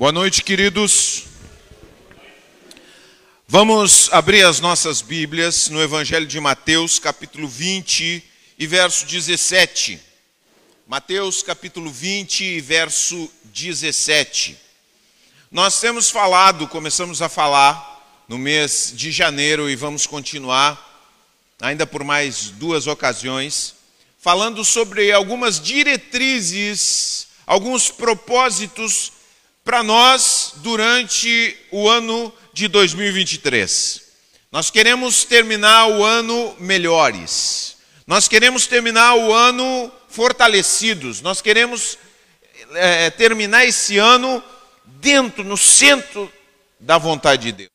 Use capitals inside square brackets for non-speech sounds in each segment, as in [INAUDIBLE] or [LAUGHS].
Boa noite, queridos. Vamos abrir as nossas Bíblias no Evangelho de Mateus, capítulo 20 e verso 17. Mateus, capítulo 20 e verso 17. Nós temos falado, começamos a falar no mês de janeiro e vamos continuar ainda por mais duas ocasiões, falando sobre algumas diretrizes, alguns propósitos para nós durante o ano de 2023. Nós queremos terminar o ano melhores. Nós queremos terminar o ano fortalecidos. Nós queremos é, terminar esse ano dentro, no centro da vontade de Deus.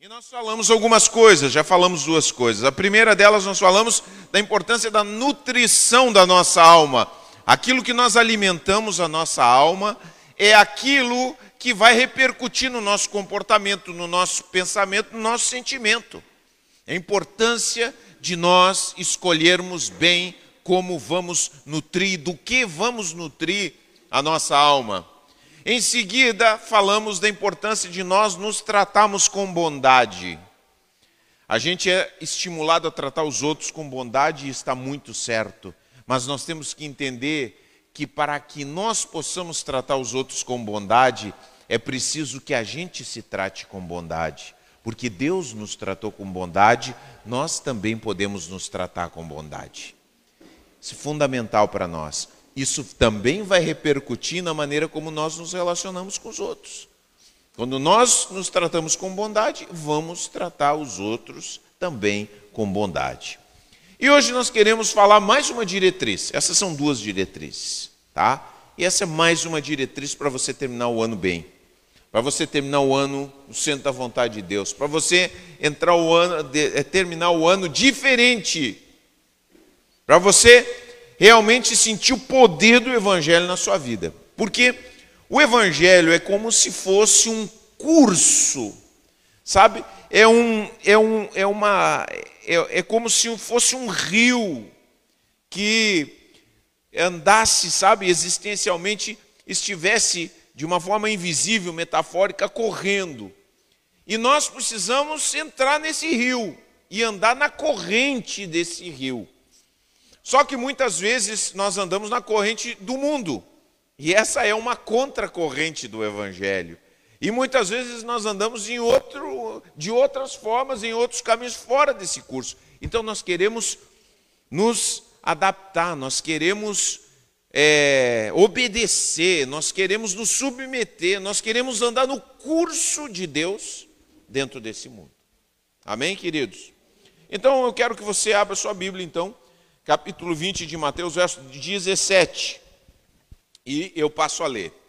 E nós falamos algumas coisas, já falamos duas coisas. A primeira delas, nós falamos da importância da nutrição da nossa alma. Aquilo que nós alimentamos a nossa alma é aquilo que vai repercutir no nosso comportamento, no nosso pensamento, no nosso sentimento. A importância de nós escolhermos bem como vamos nutrir, do que vamos nutrir a nossa alma. Em seguida, falamos da importância de nós nos tratarmos com bondade. A gente é estimulado a tratar os outros com bondade e está muito certo, mas nós temos que entender que para que nós possamos tratar os outros com bondade, é preciso que a gente se trate com bondade. Porque Deus nos tratou com bondade, nós também podemos nos tratar com bondade. Isso é fundamental para nós. Isso também vai repercutir na maneira como nós nos relacionamos com os outros. Quando nós nos tratamos com bondade, vamos tratar os outros também com bondade. E hoje nós queremos falar mais uma diretriz. Essas são duas diretrizes, tá? E essa é mais uma diretriz para você terminar o ano bem. Para você terminar o ano no centro da vontade de Deus, para você entrar o ano, é, terminar o ano diferente. Para você realmente sentir o poder do evangelho na sua vida. Porque o evangelho é como se fosse um curso, sabe? É um é um é uma é, é como se fosse um rio que andasse, sabe, existencialmente estivesse de uma forma invisível, metafórica, correndo. E nós precisamos entrar nesse rio e andar na corrente desse rio. Só que muitas vezes nós andamos na corrente do mundo. E essa é uma contracorrente do evangelho. E muitas vezes nós andamos em outro, de outras formas, em outros caminhos fora desse curso. Então nós queremos nos adaptar, nós queremos é, obedecer, nós queremos nos submeter, nós queremos andar no curso de Deus dentro desse mundo. Amém, queridos? Então eu quero que você abra sua Bíblia, então, capítulo 20 de Mateus, verso 17. E eu passo a ler.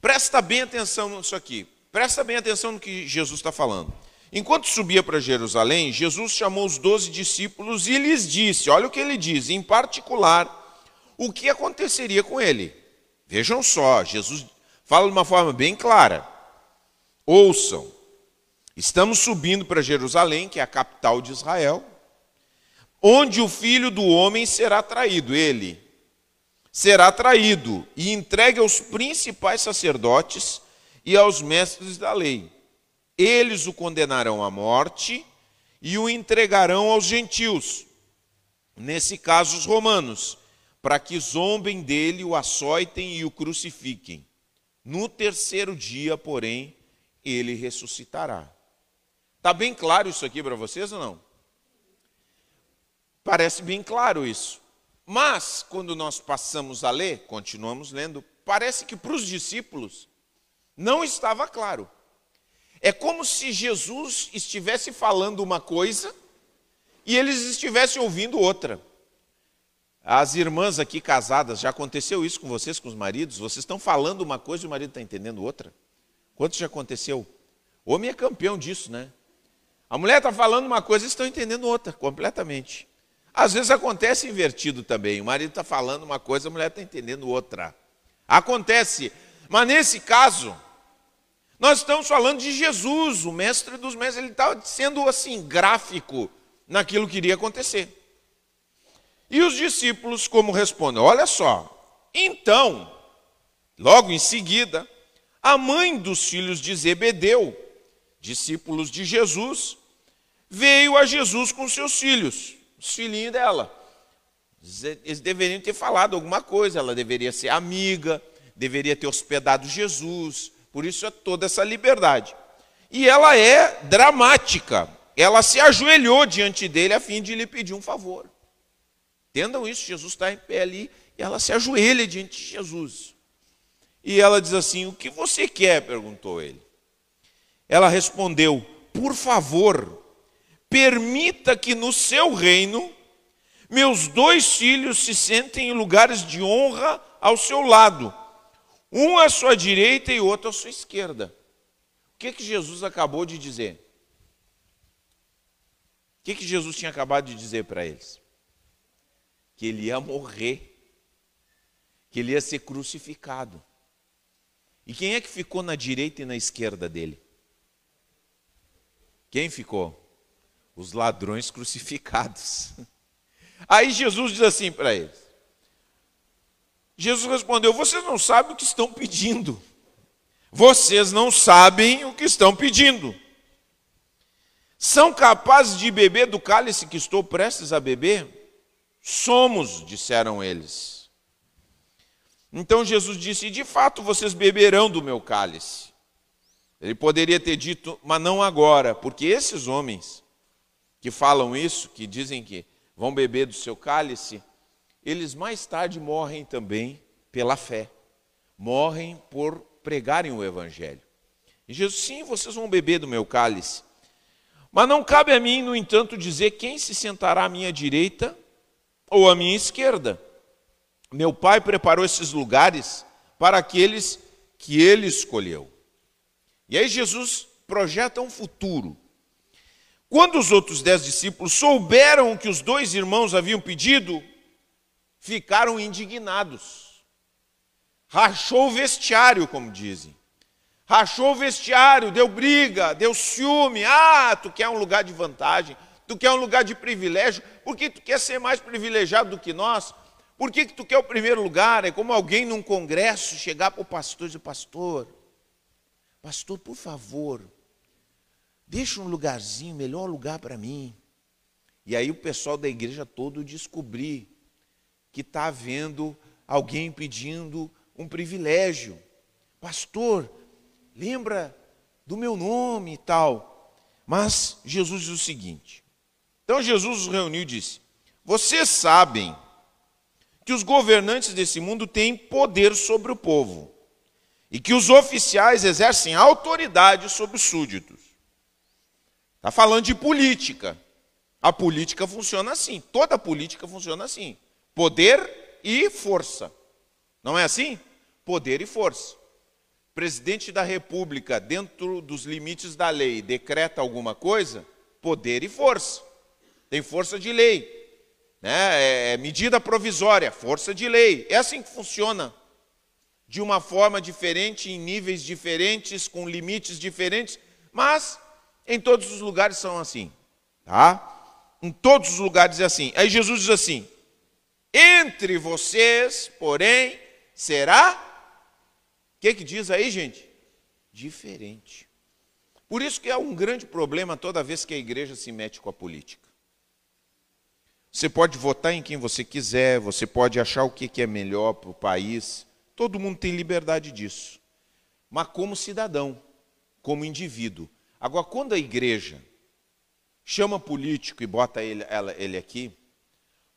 Presta bem atenção nisso aqui. Presta bem atenção no que Jesus está falando. Enquanto subia para Jerusalém, Jesus chamou os doze discípulos e lhes disse: Olha o que ele diz, em particular, o que aconteceria com ele. Vejam só, Jesus fala de uma forma bem clara. Ouçam, estamos subindo para Jerusalém, que é a capital de Israel, onde o filho do homem será traído. Ele será traído e entregue aos principais sacerdotes e aos mestres da lei. Eles o condenarão à morte e o entregarão aos gentios, nesse caso os romanos, para que zombem dele, o açoitem e o crucifiquem. No terceiro dia, porém, ele ressuscitará. Está bem claro isso aqui para vocês ou não? Parece bem claro isso. Mas, quando nós passamos a ler, continuamos lendo, parece que para os discípulos não estava claro. É como se Jesus estivesse falando uma coisa e eles estivessem ouvindo outra. As irmãs aqui casadas, já aconteceu isso com vocês, com os maridos? Vocês estão falando uma coisa e o marido está entendendo outra? Quanto já aconteceu? O homem é campeão disso, né? A mulher está falando uma coisa e estão entendendo outra, completamente. Às vezes acontece invertido também. O marido está falando uma coisa, a mulher está entendendo outra. Acontece. Mas nesse caso, nós estamos falando de Jesus, o mestre dos mestres. Ele está sendo assim, gráfico naquilo que iria acontecer. E os discípulos, como respondem? Olha só. Então, logo em seguida, A mãe dos filhos de Zebedeu, discípulos de Jesus, veio a Jesus com seus filhos, os filhinhos dela. Eles deveriam ter falado alguma coisa, ela deveria ser amiga, deveria ter hospedado Jesus, por isso é toda essa liberdade. E ela é dramática, ela se ajoelhou diante dele a fim de lhe pedir um favor. Entendam isso, Jesus está em pé ali e ela se ajoelha diante de Jesus. E ela diz assim: O que você quer? perguntou ele. Ela respondeu: Por favor, permita que no seu reino meus dois filhos se sentem em lugares de honra ao seu lado, um à sua direita e outro à sua esquerda. O que, que Jesus acabou de dizer? O que, que Jesus tinha acabado de dizer para eles? Que ele ia morrer, que ele ia ser crucificado. E quem é que ficou na direita e na esquerda dele? Quem ficou? Os ladrões crucificados. [LAUGHS] Aí Jesus diz assim para eles: Jesus respondeu: Vocês não sabem o que estão pedindo. Vocês não sabem o que estão pedindo. São capazes de beber do cálice que estou prestes a beber? Somos, disseram eles. Então Jesus disse: De fato vocês beberão do meu cálice. Ele poderia ter dito, mas não agora, porque esses homens que falam isso, que dizem que vão beber do seu cálice, eles mais tarde morrem também pela fé. Morrem por pregarem o evangelho. E Jesus, sim, vocês vão beber do meu cálice. Mas não cabe a mim, no entanto, dizer quem se sentará à minha direita ou à minha esquerda. Meu pai preparou esses lugares para aqueles que ele escolheu. E aí Jesus projeta um futuro. Quando os outros dez discípulos souberam o que os dois irmãos haviam pedido, ficaram indignados. Rachou o vestiário, como dizem. Rachou o vestiário, deu briga, deu ciúme. Ah, tu quer um lugar de vantagem, tu quer um lugar de privilégio, por que tu quer ser mais privilegiado do que nós? Por que, que tu quer o primeiro lugar? É como alguém num congresso chegar para o pastor e dizer, pastor, pastor, por favor, Deixa um lugarzinho, melhor lugar para mim. E aí o pessoal da igreja todo descobrir que está havendo alguém pedindo um privilégio. Pastor, lembra do meu nome e tal. Mas Jesus diz o seguinte: então Jesus os reuniu e disse: Vocês sabem que os governantes desse mundo têm poder sobre o povo e que os oficiais exercem autoridade sobre os súditos. Está falando de política. A política funciona assim. Toda política funciona assim. Poder e força. Não é assim? Poder e força. Presidente da República, dentro dos limites da lei, decreta alguma coisa, poder e força. Tem força de lei. Né? É, é medida provisória, força de lei. É assim que funciona. De uma forma diferente, em níveis diferentes, com limites diferentes, mas em todos os lugares são assim, tá? Em todos os lugares é assim. Aí Jesus diz assim: entre vocês, porém, será. O que, que diz aí, gente? Diferente. Por isso que é um grande problema toda vez que a igreja se mete com a política. Você pode votar em quem você quiser, você pode achar o que é melhor para o país, todo mundo tem liberdade disso. Mas como cidadão, como indivíduo, Agora, quando a igreja chama político e bota ele, ela, ele aqui,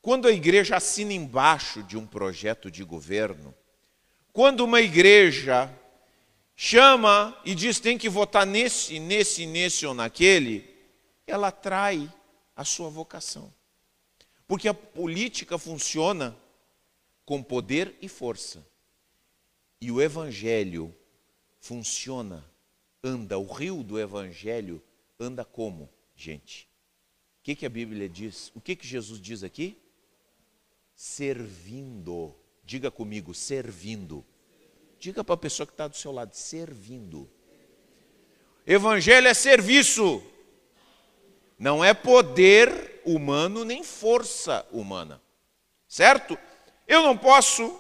quando a igreja assina embaixo de um projeto de governo, quando uma igreja chama e diz tem que votar nesse, nesse, nesse ou naquele, ela trai a sua vocação. Porque a política funciona com poder e força. E o evangelho funciona anda, o rio do Evangelho anda como, gente? O que, que a Bíblia diz? O que, que Jesus diz aqui? Servindo. Diga comigo, servindo. Diga para a pessoa que está do seu lado, servindo. Evangelho é serviço, não é poder humano nem força humana, certo? Eu não posso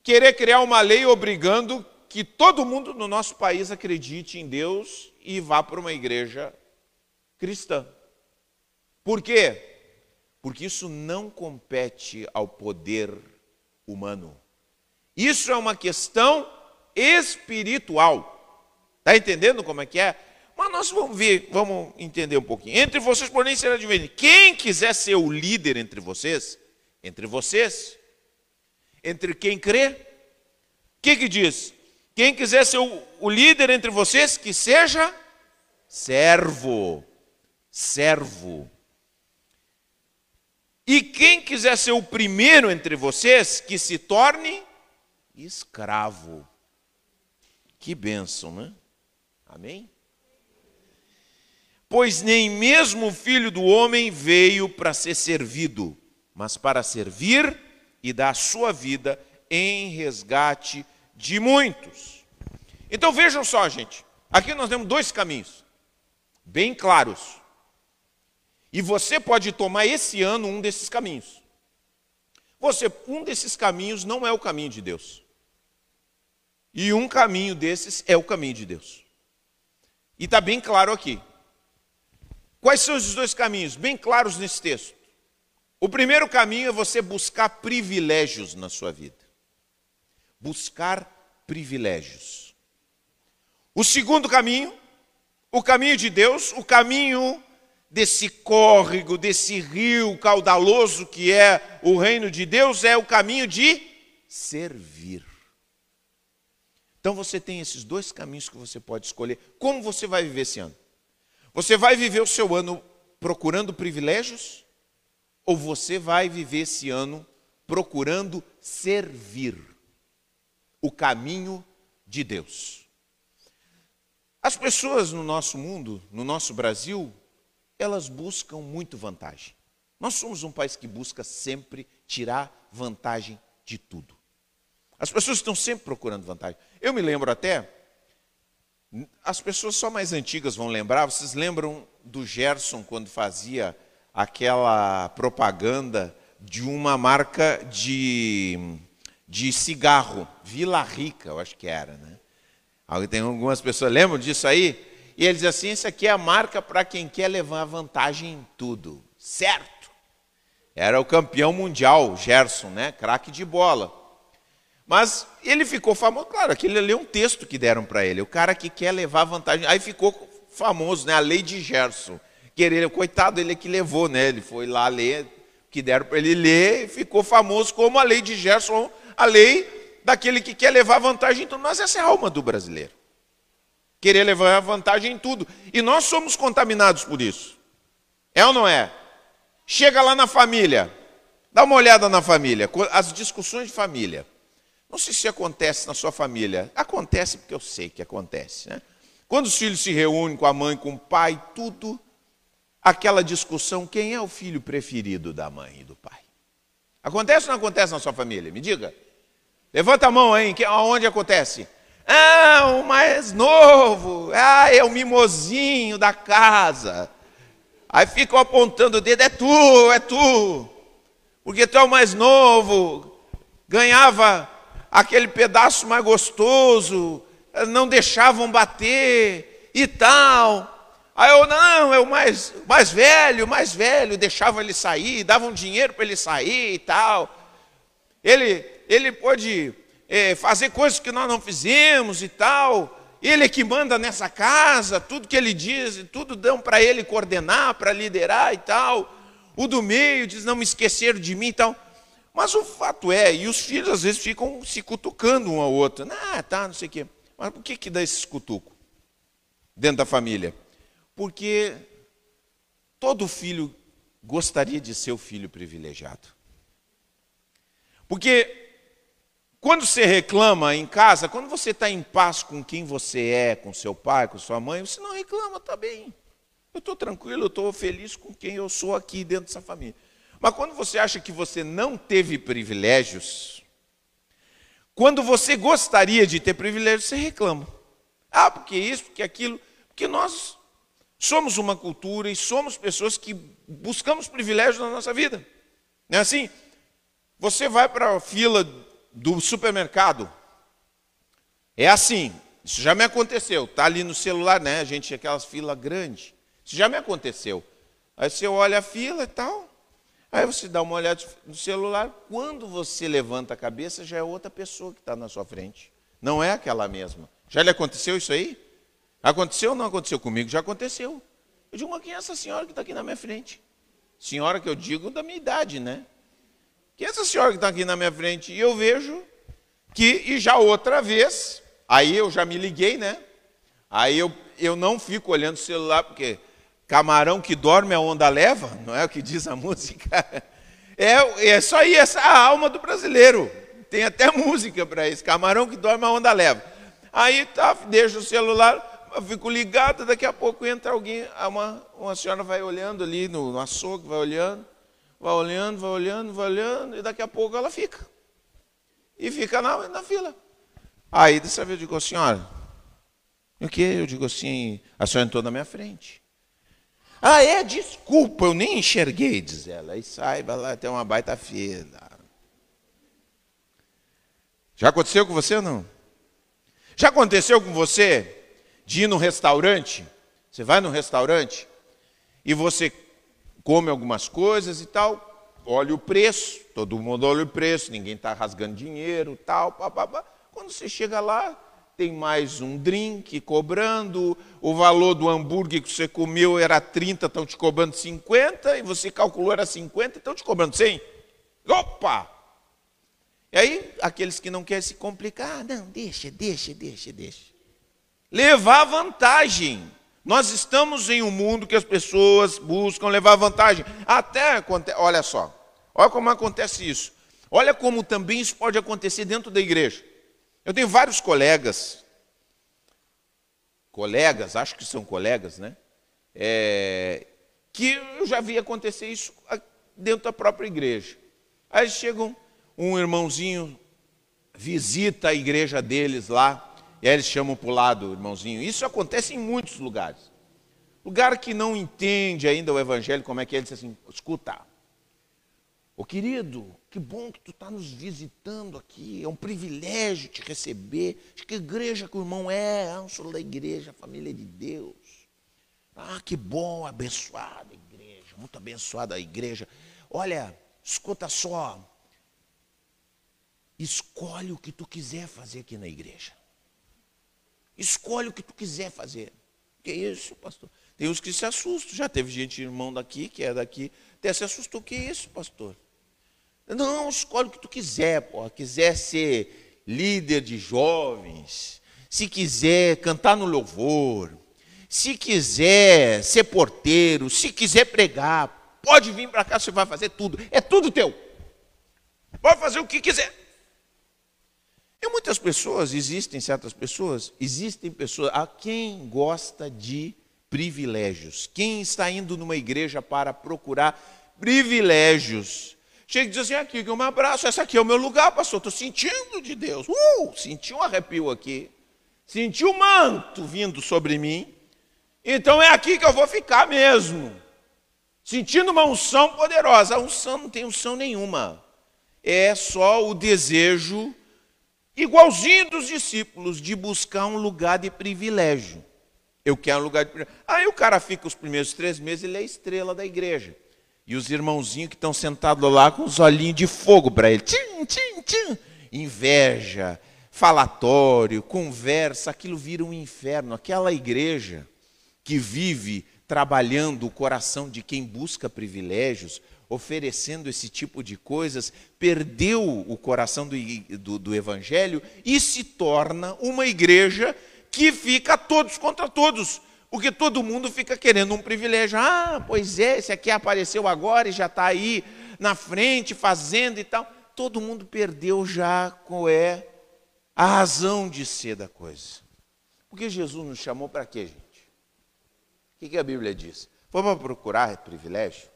querer criar uma lei obrigando que todo mundo no nosso país acredite em Deus e vá para uma igreja cristã. Por quê? Porque isso não compete ao poder humano. Isso é uma questão espiritual. Está entendendo como é que é? Mas nós vamos ver, vamos entender um pouquinho. Entre vocês, porém, será diferente. Quem quiser ser o líder entre vocês, entre vocês, entre quem crê, o que, que diz? Quem quiser ser o, o líder entre vocês, que seja servo. Servo. E quem quiser ser o primeiro entre vocês, que se torne escravo. Que bênção, né? Amém? Pois nem mesmo o filho do homem veio para ser servido, mas para servir e dar a sua vida em resgate de muitos. Então vejam só, gente. Aqui nós temos dois caminhos, bem claros. E você pode tomar esse ano um desses caminhos. Você, um desses caminhos não é o caminho de Deus. E um caminho desses é o caminho de Deus. E está bem claro aqui. Quais são os dois caminhos? Bem claros nesse texto. O primeiro caminho é você buscar privilégios na sua vida. Buscar privilégios. O segundo caminho, o caminho de Deus, o caminho desse córrego, desse rio caudaloso que é o reino de Deus, é o caminho de servir. Então você tem esses dois caminhos que você pode escolher. Como você vai viver esse ano? Você vai viver o seu ano procurando privilégios? Ou você vai viver esse ano procurando servir o caminho de Deus? As pessoas no nosso mundo, no nosso Brasil, elas buscam muito vantagem. Nós somos um país que busca sempre tirar vantagem de tudo. As pessoas estão sempre procurando vantagem. Eu me lembro até, as pessoas só mais antigas vão lembrar, vocês lembram do Gerson quando fazia aquela propaganda de uma marca de, de cigarro, Vila Rica, eu acho que era, né? Tem algumas pessoas lembram disso aí? E ele diz assim: isso aqui é a marca para quem quer levar vantagem em tudo. Certo. Era o campeão mundial, Gerson, né? Craque de bola. Mas ele ficou famoso, claro, aquele ali é um texto que deram para ele. O cara que quer levar vantagem. Aí ficou famoso, né? A lei de Gerson. Querer, coitado, ele é que levou, né? Ele foi lá ler, que deram para ele ler, e ficou famoso como a lei de Gerson, a lei daquele que quer levar vantagem. Então, nós essa é a alma do brasileiro. Querer levar vantagem em tudo. E nós somos contaminados por isso. É ou não é? Chega lá na família, dá uma olhada na família, as discussões de família. Não sei se acontece na sua família. Acontece porque eu sei que acontece. Né? Quando os filhos se reúnem com a mãe, com o pai, tudo, aquela discussão: quem é o filho preferido da mãe e do pai? Acontece ou não acontece na sua família? Me diga. Levanta a mão aí, aonde acontece? Ah, o mais novo, ah, é o mimosinho da casa. Aí ficam apontando o dedo, é tu, é tu. Porque tu é o mais novo, ganhava aquele pedaço mais gostoso, não deixavam bater e tal. Aí eu, não, é o mais, mais velho, mais velho, deixava ele sair, davam dinheiro para ele sair e tal. Ele, ele pode é, fazer coisas que nós não fizemos e tal. Ele é que manda nessa casa, tudo que ele diz, tudo dão para ele coordenar, para liderar e tal. O do meio diz, não me esqueceram de mim e tal. Mas o fato é, e os filhos às vezes ficam se cutucando um ao outro. Ah, tá, não sei o quê. Mas por que, que dá esses cutucos dentro da família? Porque todo filho gostaria de ser o filho privilegiado. Porque quando você reclama em casa, quando você está em paz com quem você é, com seu pai, com sua mãe, você não reclama, está bem. Eu estou tranquilo, eu estou feliz com quem eu sou aqui dentro dessa família. Mas quando você acha que você não teve privilégios, quando você gostaria de ter privilégios, você reclama. Ah, porque isso, porque aquilo. Porque nós somos uma cultura e somos pessoas que buscamos privilégios na nossa vida. Não é assim? Você vai para a fila do supermercado, É assim, isso já me aconteceu. Tá ali no celular, né? A gente aquelas filas grandes. Isso já me aconteceu. Aí você olha a fila e tal. Aí você dá uma olhada no celular. Quando você levanta a cabeça, já é outra pessoa que está na sua frente. Não é aquela mesma. Já lhe aconteceu isso aí? Aconteceu ou não aconteceu comigo? Já aconteceu. Eu digo, mas quem é essa senhora que está aqui na minha frente? Senhora que eu digo da minha idade, né? Quem é essa senhora que está aqui na minha frente? E eu vejo que, e já outra vez, aí eu já me liguei, né? Aí eu, eu não fico olhando o celular, porque camarão que dorme a onda leva, não é o que diz a [LAUGHS] música? É, é só aí essa a alma do brasileiro. Tem até música para isso, camarão que dorme a onda leva. Aí tá, deixa o celular, fico ligado, daqui a pouco entra alguém, uma, uma senhora vai olhando ali no, no açougue, vai olhando, vai olhando, vai olhando, vai olhando, e daqui a pouco ela fica. E fica na, na fila. Aí dessa vez eu digo, senhora, o que? Eu digo assim, a senhora entrou na minha frente. Ah, é? Desculpa, eu nem enxerguei, diz ela. Aí sai, vai lá, tem uma baita fila. Já aconteceu com você ou não? Já aconteceu com você de ir num restaurante? Você vai num restaurante e você come algumas coisas e tal, olha o preço, todo mundo olha o preço, ninguém está rasgando dinheiro, tal, papapá. Quando você chega lá, tem mais um drink cobrando, o valor do hambúrguer que você comeu era 30, estão te cobrando 50, e você calculou era 50, estão te cobrando 100. Opa! E aí, aqueles que não querem se complicar, ah, não, deixa, deixa, deixa, deixa. Levar vantagem. Nós estamos em um mundo que as pessoas buscam levar vantagem. Até, olha só, olha como acontece isso. Olha como também isso pode acontecer dentro da igreja. Eu tenho vários colegas, colegas, acho que são colegas, né? É, que eu já vi acontecer isso dentro da própria igreja. Aí chegam um irmãozinho visita a igreja deles lá, e aí eles chamam para o lado, irmãozinho. Isso acontece em muitos lugares. Lugar que não entende ainda o evangelho, como é que é, ele diz assim, escuta, ô querido, que bom que tu está nos visitando aqui, é um privilégio te receber. Que igreja que o irmão é? Ah, eu sou da igreja, família de Deus. Ah, que bom, abençoada igreja, muito abençoada a igreja. Olha, escuta só, Escolhe o que tu quiser fazer aqui na igreja. Escolhe o que tu quiser fazer. Que isso, pastor? Tem uns que se assustam. Já teve gente, irmão daqui, que é daqui, até se assustou. Que isso, pastor? Não, escolhe o que tu quiser, pô. Quiser ser líder de jovens, se quiser cantar no louvor, se quiser ser porteiro, se quiser pregar, pode vir para cá, você vai fazer tudo. É tudo teu. Pode fazer o que quiser. E muitas pessoas, existem certas pessoas, existem pessoas, a quem gosta de privilégios, quem está indo numa igreja para procurar privilégios, chega e diz assim, aqui que um abraço, esse aqui é o meu lugar, pastor, estou sentindo de Deus, uh, senti um arrepio aqui, senti um manto vindo sobre mim, então é aqui que eu vou ficar mesmo, sentindo uma unção poderosa, a unção não tem unção nenhuma, é só o desejo igualzinho dos discípulos, de buscar um lugar de privilégio. Eu quero um lugar de privilégio. Aí o cara fica os primeiros três meses, ele é estrela da igreja. E os irmãozinhos que estão sentados lá com os olhinhos de fogo para ele. Tchim, tchim, tchim. Inveja, falatório, conversa, aquilo vira um inferno. Aquela igreja que vive trabalhando o coração de quem busca privilégios, oferecendo esse tipo de coisas, perdeu o coração do, do, do, Evangelho e se torna uma igreja que fica todos contra todos, porque todo mundo fica querendo um privilégio. Ah, pois é, esse aqui apareceu agora e já está aí na frente fazendo e tal. Todo mundo perdeu já qual é a razão de ser da coisa. Porque Jesus nos chamou para quê, gente? O que, que a Bíblia diz? Para procurar privilégio?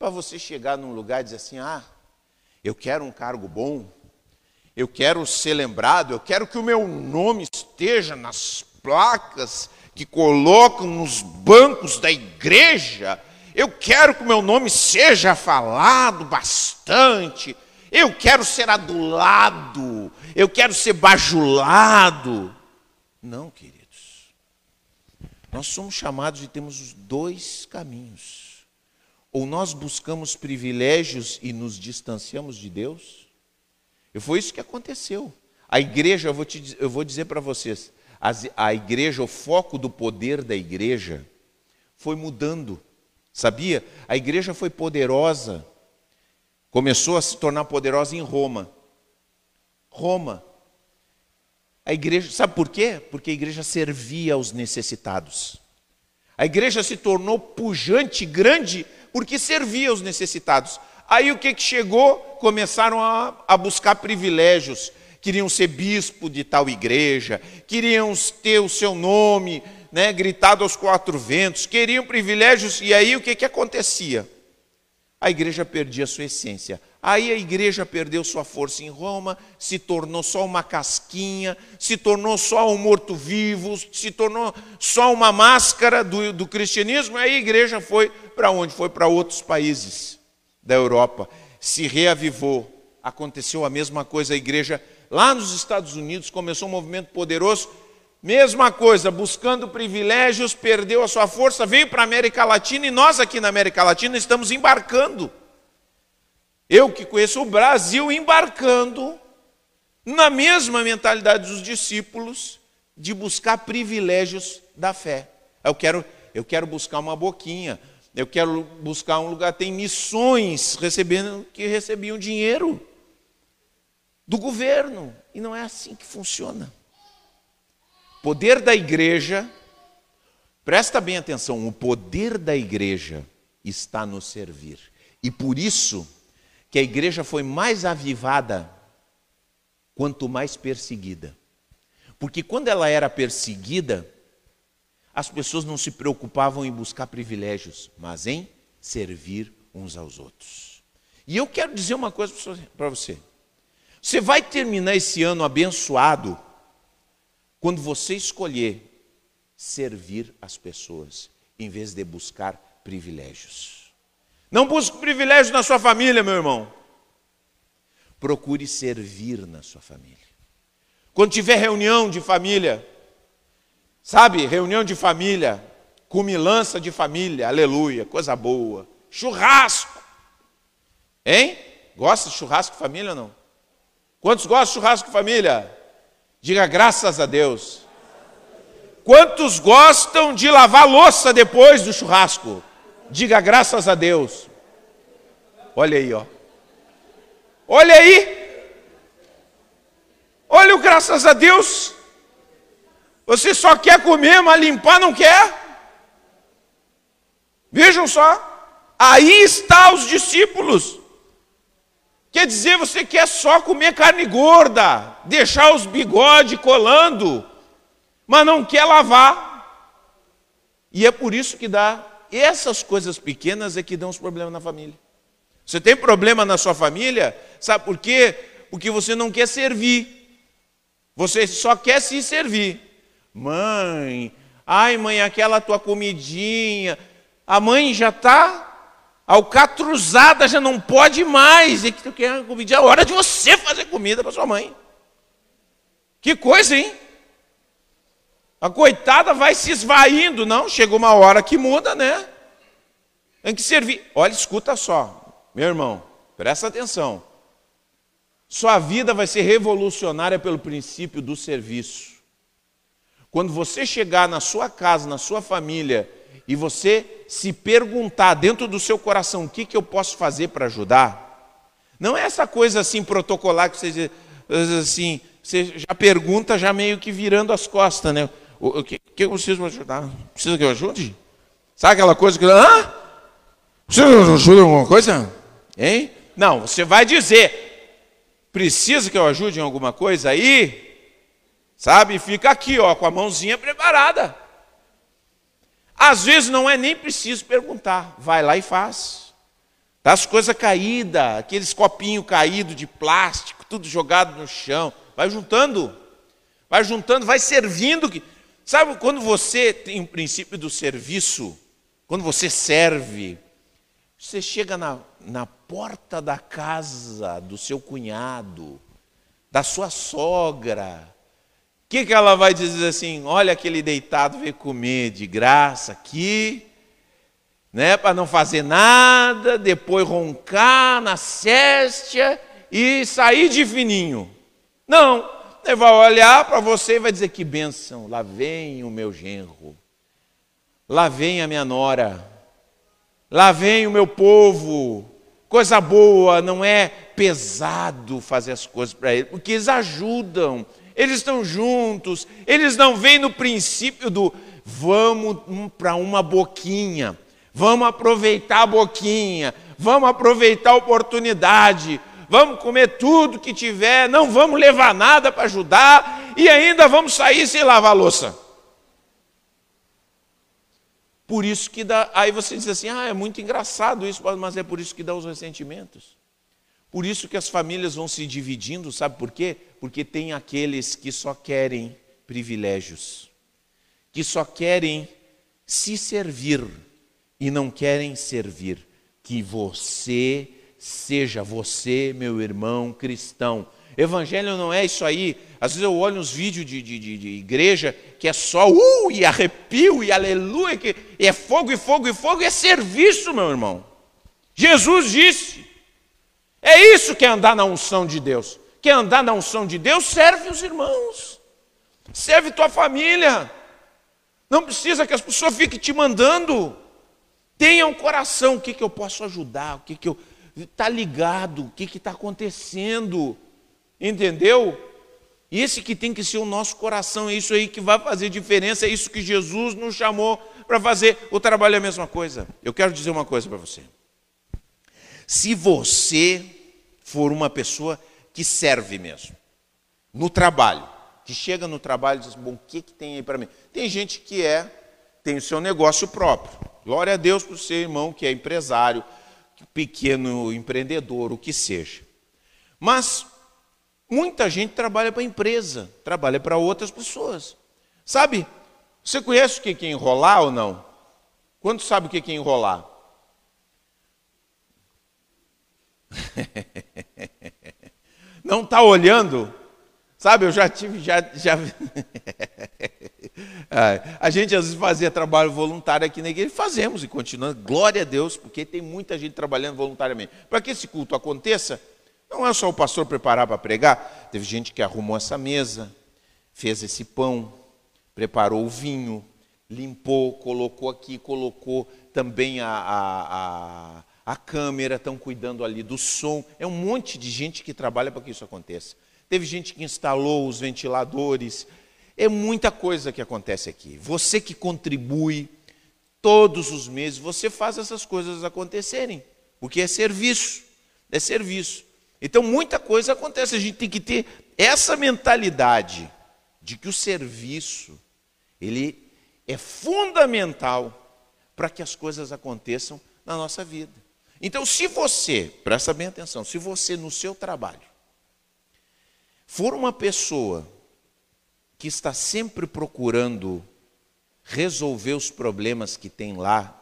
Para você chegar num lugar e dizer assim: ah, eu quero um cargo bom, eu quero ser lembrado, eu quero que o meu nome esteja nas placas que colocam nos bancos da igreja, eu quero que o meu nome seja falado bastante, Eu quero ser adulado, eu quero ser bajulado. Não, queridos. Nós somos chamados e temos os dois caminhos. Ou nós buscamos privilégios e nos distanciamos de Deus, e foi isso que aconteceu. A igreja, eu vou, te, eu vou dizer para vocês, a igreja, o foco do poder da igreja foi mudando. Sabia? A igreja foi poderosa, começou a se tornar poderosa em Roma. Roma. A igreja, sabe por quê? Porque a igreja servia aos necessitados. A igreja se tornou pujante, grande, porque servia aos necessitados. Aí o que, que chegou? Começaram a, a buscar privilégios. Queriam ser bispo de tal igreja, queriam ter o seu nome né, gritado aos quatro ventos, queriam privilégios, e aí o que, que acontecia? A igreja perdia sua essência. Aí a igreja perdeu sua força em Roma, se tornou só uma casquinha, se tornou só um morto-vivo, se tornou só uma máscara do, do cristianismo, aí a igreja foi para onde? Foi para outros países da Europa, se reavivou. Aconteceu a mesma coisa, a igreja lá nos Estados Unidos começou um movimento poderoso, mesma coisa, buscando privilégios, perdeu a sua força, veio para a América Latina e nós aqui na América Latina estamos embarcando. Eu que conheço o Brasil embarcando na mesma mentalidade dos discípulos de buscar privilégios da fé. Eu quero, eu quero buscar uma boquinha, eu quero buscar um lugar, tem missões recebendo que recebiam dinheiro do governo. E não é assim que funciona. Poder da igreja, presta bem atenção, o poder da igreja está no servir. E por isso que a igreja foi mais avivada quanto mais perseguida. Porque quando ela era perseguida, as pessoas não se preocupavam em buscar privilégios, mas em servir uns aos outros. E eu quero dizer uma coisa para você. Você vai terminar esse ano abençoado quando você escolher servir as pessoas, em vez de buscar privilégios. Não busque privilégios na sua família, meu irmão. Procure servir na sua família. Quando tiver reunião de família, Sabe, reunião de família, cumilança de família, aleluia, coisa boa. Churrasco. Hein? Gosta de churrasco família ou não? Quantos gostam de churrasco família? Diga graças a Deus. Quantos gostam de lavar louça depois do churrasco? Diga graças a Deus. Olha aí, ó. Olha aí. Olha o graças a Deus. Você só quer comer, mas limpar não quer. Vejam só. Aí está os discípulos. Quer dizer, você quer só comer carne gorda, deixar os bigodes colando, mas não quer lavar. E é por isso que dá. Essas coisas pequenas é que dão os problemas na família. Você tem problema na sua família, sabe por quê? Porque você não quer servir. Você só quer se servir. Mãe, ai mãe, aquela tua comidinha. A mãe já está alcatruzada, já não pode mais. E que tu quer comidinha? É hora de você fazer comida para sua mãe. Que coisa, hein? A coitada vai se esvaindo. Não, chegou uma hora que muda, né? Tem que servir. Olha, escuta só, meu irmão, presta atenção. Sua vida vai ser revolucionária pelo princípio do serviço. Quando você chegar na sua casa, na sua família, e você se perguntar dentro do seu coração o que, que eu posso fazer para ajudar, não é essa coisa assim protocolar que você assim, você já pergunta já meio que virando as costas, né? O, que, que eu preciso ajudar? Precisa que eu ajude? Sabe aquela coisa que. Hã? Precisa que eu ajude em alguma coisa? Hein? Não, você vai dizer. Precisa que eu ajude em alguma coisa aí? Sabe? Fica aqui, ó, com a mãozinha preparada. Às vezes não é nem preciso perguntar, vai lá e faz. As coisas caídas, aqueles copinhos caídos de plástico, tudo jogado no chão. Vai juntando, vai juntando, vai servindo. Sabe quando você tem o princípio do serviço, quando você serve, Você chega na, na porta da casa do seu cunhado, da sua sogra, o que, que ela vai dizer assim? Olha aquele deitado veio comer de graça aqui, né, para não fazer nada, depois roncar na céstia e sair de fininho. Não, ele vai olhar para você e vai dizer que bênção, lá vem o meu genro, lá vem a minha nora, lá vem o meu povo. Coisa boa, não é pesado fazer as coisas para eles, porque eles ajudam, eles estão juntos, eles não vêm no princípio do vamos para uma boquinha, vamos aproveitar a boquinha, vamos aproveitar a oportunidade, vamos comer tudo que tiver, não vamos levar nada para ajudar e ainda vamos sair sem lavar a louça. Por isso que dá. Aí você diz assim: ah, é muito engraçado isso, mas é por isso que dá os ressentimentos. Por isso que as famílias vão se dividindo, sabe por quê? Porque tem aqueles que só querem privilégios, que só querem se servir e não querem servir. Que você seja você, meu irmão cristão. Evangelho não é isso aí. Às vezes eu olho uns vídeos de, de, de, de igreja que é só uh, e arrepio e aleluia, que é fogo e fogo e fogo, é serviço, meu irmão. Jesus disse. É isso que é andar na unção de Deus. Quer andar na unção de Deus? Serve os irmãos. Serve tua família. Não precisa que as pessoas fiquem te mandando. Tenha um coração, o que, que eu posso ajudar, o que, que eu está ligado, o que está acontecendo, entendeu? Esse que tem que ser o nosso coração, é isso aí que vai fazer diferença, é isso que Jesus nos chamou para fazer. O trabalho é a mesma coisa. Eu quero dizer uma coisa para você. Se você for uma pessoa que serve mesmo, no trabalho, que chega no trabalho e diz: Bom, o que, que tem aí para mim? Tem gente que é, tem o seu negócio próprio. Glória a Deus por seu irmão que é empresário, pequeno empreendedor, o que seja. Mas muita gente trabalha para empresa, trabalha para outras pessoas. Sabe? Você conhece o que é enrolar ou não? Quanto sabe o que é enrolar? [LAUGHS] não está olhando? Sabe, eu já tive, já, já... [LAUGHS] a gente às vezes fazia trabalho voluntário aqui na igreja, fazemos e continuamos, glória a Deus, porque tem muita gente trabalhando voluntariamente. Para que esse culto aconteça, não é só o pastor preparar para pregar, teve gente que arrumou essa mesa, fez esse pão, preparou o vinho, limpou, colocou aqui, colocou também a, a, a, a câmera, estão cuidando ali do som. É um monte de gente que trabalha para que isso aconteça teve gente que instalou os ventiladores. É muita coisa que acontece aqui. Você que contribui todos os meses, você faz essas coisas acontecerem, porque é serviço, é serviço. Então muita coisa acontece, a gente tem que ter essa mentalidade de que o serviço ele é fundamental para que as coisas aconteçam na nossa vida. Então, se você, presta bem atenção, se você no seu trabalho for uma pessoa que está sempre procurando resolver os problemas que tem lá,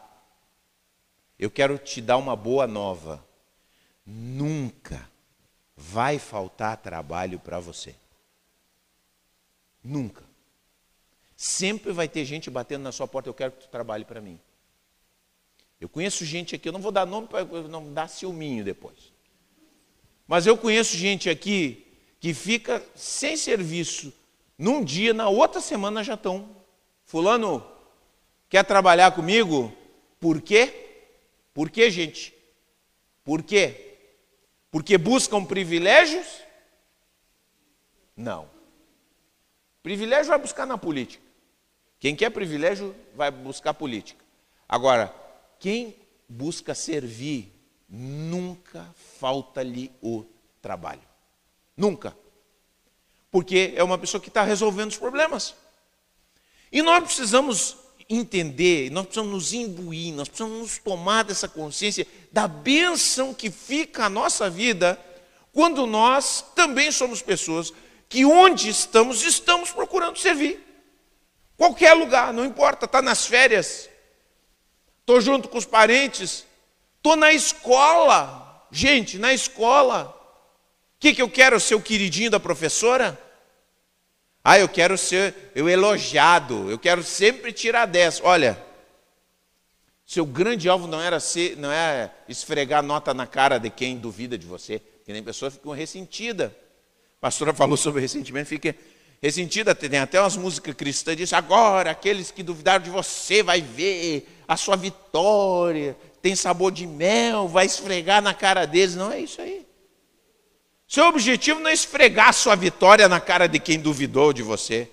eu quero te dar uma boa nova. Nunca vai faltar trabalho para você. Nunca. Sempre vai ter gente batendo na sua porta, eu quero que tu trabalhe para mim. Eu conheço gente aqui, eu não vou dar nome para não dar ciúminho depois. Mas eu conheço gente aqui que fica sem serviço num dia, na outra semana já estão. Fulano, quer trabalhar comigo? Por quê? Por quê, gente? Por quê? Porque buscam privilégios? Não. Privilégio vai buscar na política. Quem quer privilégio vai buscar política. Agora, quem busca servir, nunca falta-lhe o trabalho. Nunca. Porque é uma pessoa que está resolvendo os problemas. E nós precisamos entender, nós precisamos nos imbuir, nós precisamos nos tomar dessa consciência da bênção que fica a nossa vida quando nós também somos pessoas que onde estamos, estamos procurando servir. Qualquer lugar, não importa, está nas férias, estou junto com os parentes, Estou na escola. Gente, na escola. Que, que eu quero? Ser o queridinho da professora? Ah, eu quero ser eu elogiado. Eu quero sempre tirar 10. Olha, seu grande alvo não era ser, não é esfregar nota na cara de quem duvida de você, porque nem pessoa fica ressentida. A pastora falou sobre ressentimento, fica ressentida. Tem até umas músicas cristãs diz: agora aqueles que duvidaram de você vai ver a sua vitória, tem sabor de mel, vai esfregar na cara deles. Não é isso aí. Seu objetivo não é esfregar sua vitória na cara de quem duvidou de você.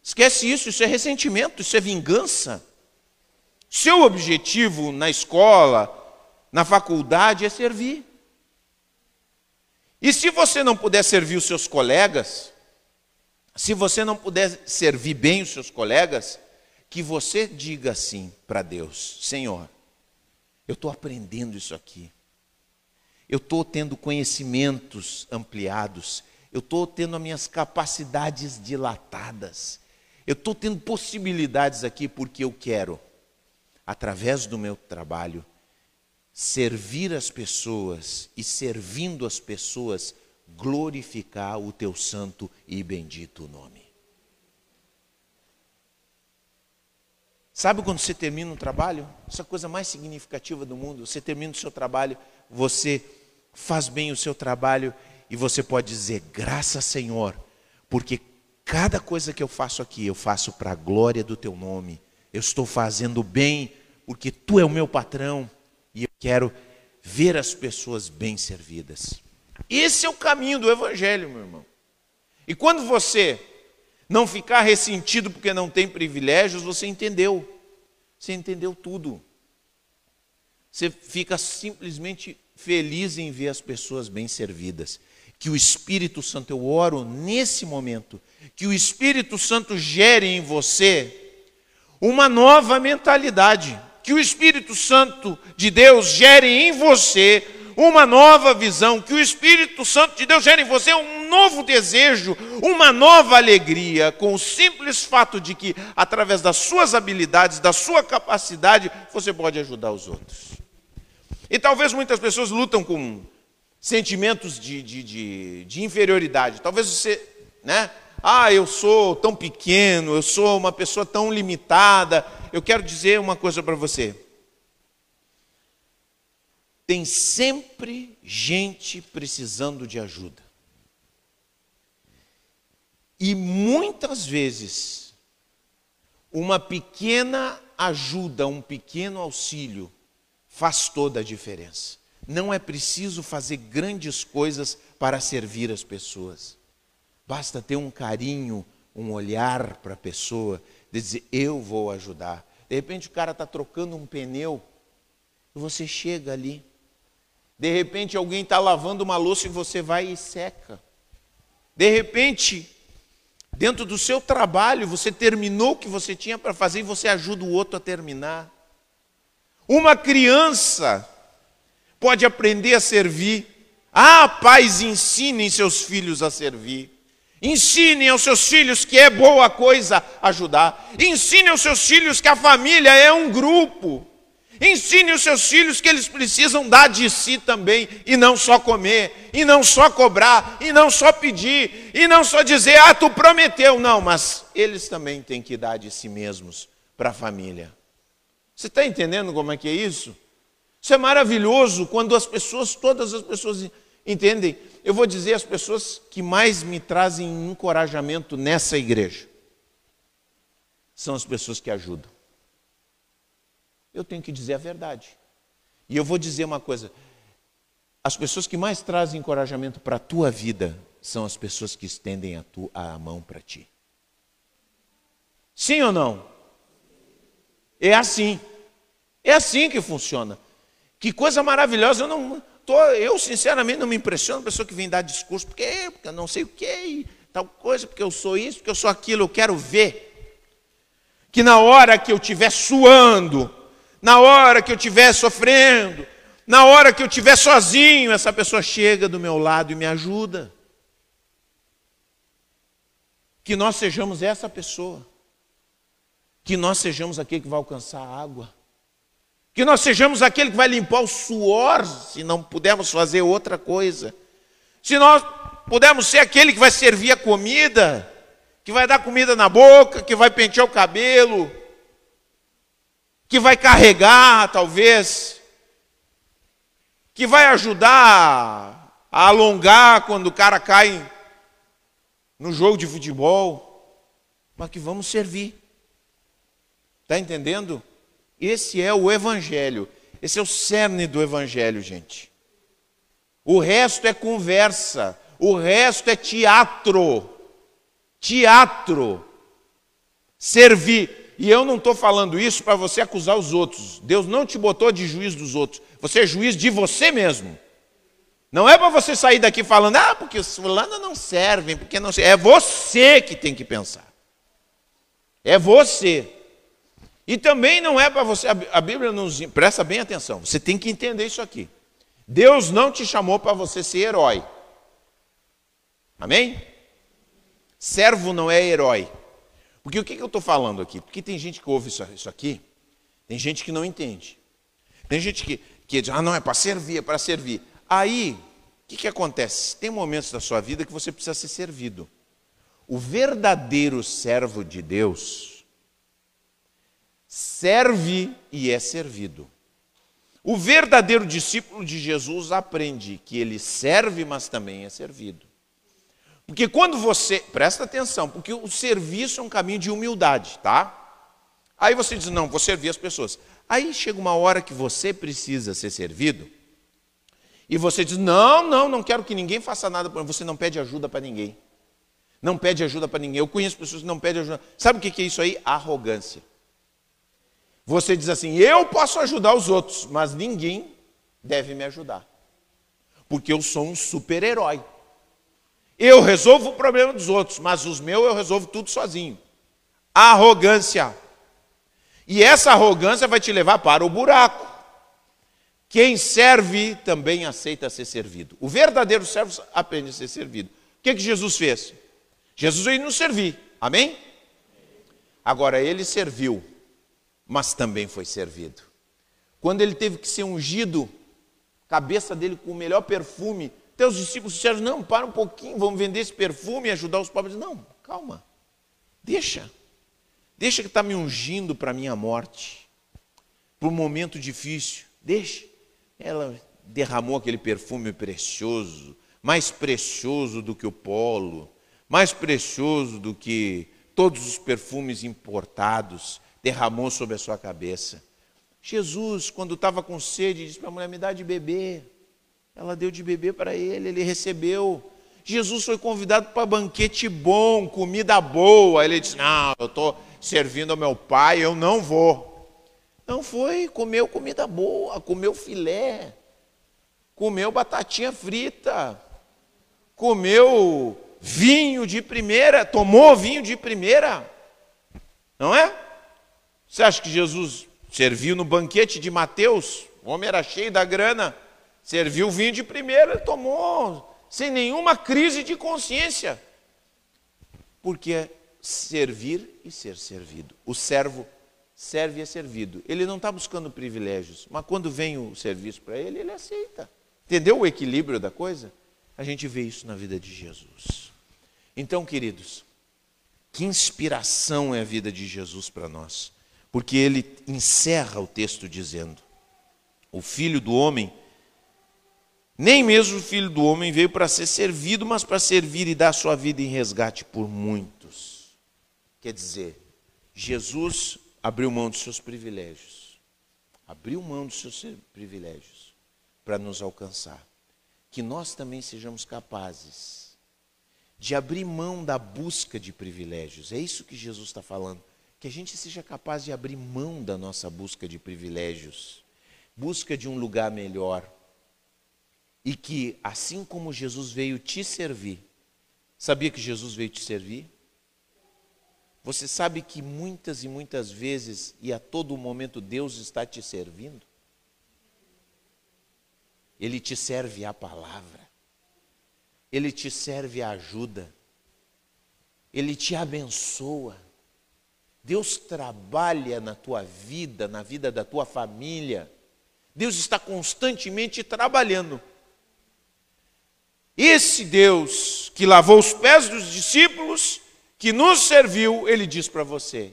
Esquece isso, isso é ressentimento, isso é vingança. Seu objetivo na escola, na faculdade, é servir. E se você não puder servir os seus colegas, se você não puder servir bem os seus colegas, que você diga assim para Deus: Senhor, eu estou aprendendo isso aqui. Eu estou tendo conhecimentos ampliados. Eu estou tendo as minhas capacidades dilatadas. Eu estou tendo possibilidades aqui porque eu quero, através do meu trabalho, servir as pessoas e servindo as pessoas, glorificar o teu santo e bendito nome. Sabe quando você termina um trabalho? Essa coisa mais significativa do mundo. Você termina o seu trabalho, você faz bem o seu trabalho e você pode dizer: graças, Senhor, porque cada coisa que eu faço aqui, eu faço para a glória do teu nome. Eu estou fazendo bem porque tu é o meu patrão e eu quero ver as pessoas bem servidas. Esse é o caminho do evangelho, meu irmão. E quando você não ficar ressentido porque não tem privilégios, você entendeu. Você entendeu tudo. Você fica simplesmente feliz em ver as pessoas bem servidas. Que o Espírito Santo, eu oro nesse momento, que o Espírito Santo gere em você uma nova mentalidade. Que o Espírito Santo de Deus gere em você uma nova visão, que o Espírito Santo de Deus gere em você um novo desejo, uma nova alegria, com o simples fato de que, através das suas habilidades, da sua capacidade, você pode ajudar os outros. E talvez muitas pessoas lutam com sentimentos de, de, de, de inferioridade. Talvez você, né? Ah, eu sou tão pequeno, eu sou uma pessoa tão limitada. Eu quero dizer uma coisa para você tem sempre gente precisando de ajuda. E muitas vezes, uma pequena ajuda, um pequeno auxílio, faz toda a diferença. Não é preciso fazer grandes coisas para servir as pessoas. Basta ter um carinho, um olhar para a pessoa, dizer, eu vou ajudar. De repente o cara está trocando um pneu, e você chega ali, de repente alguém está lavando uma louça e você vai e seca. De repente, dentro do seu trabalho, você terminou o que você tinha para fazer e você ajuda o outro a terminar. Uma criança pode aprender a servir. Ah, pais, ensinem seus filhos a servir. Ensinem aos seus filhos que é boa coisa ajudar. Ensinem aos seus filhos que a família é um grupo. Ensine os seus filhos que eles precisam dar de si também, e não só comer, e não só cobrar, e não só pedir, e não só dizer, ah, tu prometeu. Não, mas eles também têm que dar de si mesmos para a família. Você está entendendo como é que é isso? Isso é maravilhoso quando as pessoas, todas as pessoas entendem. Eu vou dizer as pessoas que mais me trazem encorajamento nessa igreja são as pessoas que ajudam eu tenho que dizer a verdade. E eu vou dizer uma coisa: as pessoas que mais trazem encorajamento para a tua vida são as pessoas que estendem a, tu, a mão para ti. Sim ou não? É assim. É assim que funciona. Que coisa maravilhosa. Eu não tô, eu sinceramente não me impressiono pessoa que vem dar discurso porque, porque eu não sei o que, tal coisa, porque eu sou isso, porque eu sou aquilo. Eu quero ver que na hora que eu estiver suando, na hora que eu estiver sofrendo, na hora que eu estiver sozinho, essa pessoa chega do meu lado e me ajuda. Que nós sejamos essa pessoa. Que nós sejamos aquele que vai alcançar a água. Que nós sejamos aquele que vai limpar o suor, se não pudermos fazer outra coisa. Se nós pudermos ser aquele que vai servir a comida, que vai dar comida na boca, que vai pentear o cabelo, que vai carregar, talvez, que vai ajudar a alongar quando o cara cai no jogo de futebol, mas que vamos servir. Está entendendo? Esse é o Evangelho. Esse é o cerne do Evangelho, gente. O resto é conversa. O resto é teatro. Teatro. Servir. E eu não estou falando isso para você acusar os outros. Deus não te botou de juiz dos outros. Você é juiz de você mesmo. Não é para você sair daqui falando, ah, porque os fulanos não servem, porque não servem. É você que tem que pensar. É você. E também não é para você, a Bíblia nos presta bem atenção, você tem que entender isso aqui. Deus não te chamou para você ser herói. Amém? Servo não é herói. Porque o que, que eu estou falando aqui? Porque tem gente que ouve isso, isso aqui, tem gente que não entende. Tem gente que, que diz, ah, não, é para servir, é para servir. Aí, o que, que acontece? Tem momentos da sua vida que você precisa ser servido. O verdadeiro servo de Deus serve e é servido. O verdadeiro discípulo de Jesus aprende que ele serve, mas também é servido. Porque quando você, presta atenção, porque o serviço é um caminho de humildade, tá? Aí você diz: "Não, vou servir as pessoas". Aí chega uma hora que você precisa ser servido, e você diz: Não, não, não quero que ninguém faça nada mim. Você não pede ajuda para ninguém. Não pede ajuda para ninguém. Eu conheço pessoas que não pedem ajuda. Sabe o que é isso aí? Arrogância. Você diz assim: Eu posso ajudar os outros, mas ninguém deve me ajudar. Porque eu sou um super-herói. Eu resolvo o problema dos outros, mas os meus eu resolvo tudo sozinho. Arrogância. E essa arrogância vai te levar para o buraco. Quem serve também aceita ser servido. O verdadeiro servo aprende a ser servido. O que, que Jesus fez? Jesus veio nos servir. Amém? Agora, ele serviu, mas também foi servido. Quando ele teve que ser ungido, cabeça dele com o melhor perfume, até os discípulos disseram: Não, para um pouquinho, vamos vender esse perfume e ajudar os pobres. Não, calma, deixa, deixa que está me ungindo para a minha morte, para um momento difícil, deixa. Ela derramou aquele perfume precioso, mais precioso do que o polo, mais precioso do que todos os perfumes importados, derramou sobre a sua cabeça. Jesus, quando estava com sede, disse para a mulher: Me dá de beber. Ela deu de beber para ele, ele recebeu. Jesus foi convidado para banquete bom, comida boa. Ele disse: Não, eu estou servindo ao meu pai, eu não vou. Não foi, comeu comida boa, comeu filé, comeu batatinha frita, comeu vinho de primeira, tomou vinho de primeira. Não é? Você acha que Jesus serviu no banquete de Mateus? O homem era cheio da grana, serviu vinho de primeira, tomou sem nenhuma crise de consciência. Porque é servir e ser servido. O servo serve e é servido. Ele não está buscando privilégios, mas quando vem o serviço para ele, ele aceita. Entendeu o equilíbrio da coisa? A gente vê isso na vida de Jesus. Então, queridos, que inspiração é a vida de Jesus para nós? Porque ele encerra o texto dizendo: O filho do homem, nem mesmo o filho do homem veio para ser servido, mas para servir e dar sua vida em resgate por muitos. Quer dizer, Jesus abriu mão dos seus privilégios. Abriu mão dos seus privilégios para nos alcançar. Que nós também sejamos capazes de abrir mão da busca de privilégios. É isso que Jesus está falando. Que a gente seja capaz de abrir mão da nossa busca de privilégios, busca de um lugar melhor. E que, assim como Jesus veio te servir, sabia que Jesus veio te servir? Você sabe que muitas e muitas vezes e a todo momento Deus está te servindo? Ele te serve a palavra, ele te serve a ajuda, ele te abençoa. Deus trabalha na tua vida, na vida da tua família. Deus está constantemente trabalhando. Esse Deus que lavou os pés dos discípulos, que nos serviu, ele diz para você: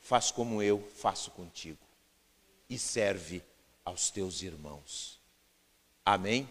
faz como eu faço contigo e serve aos teus irmãos. Amém?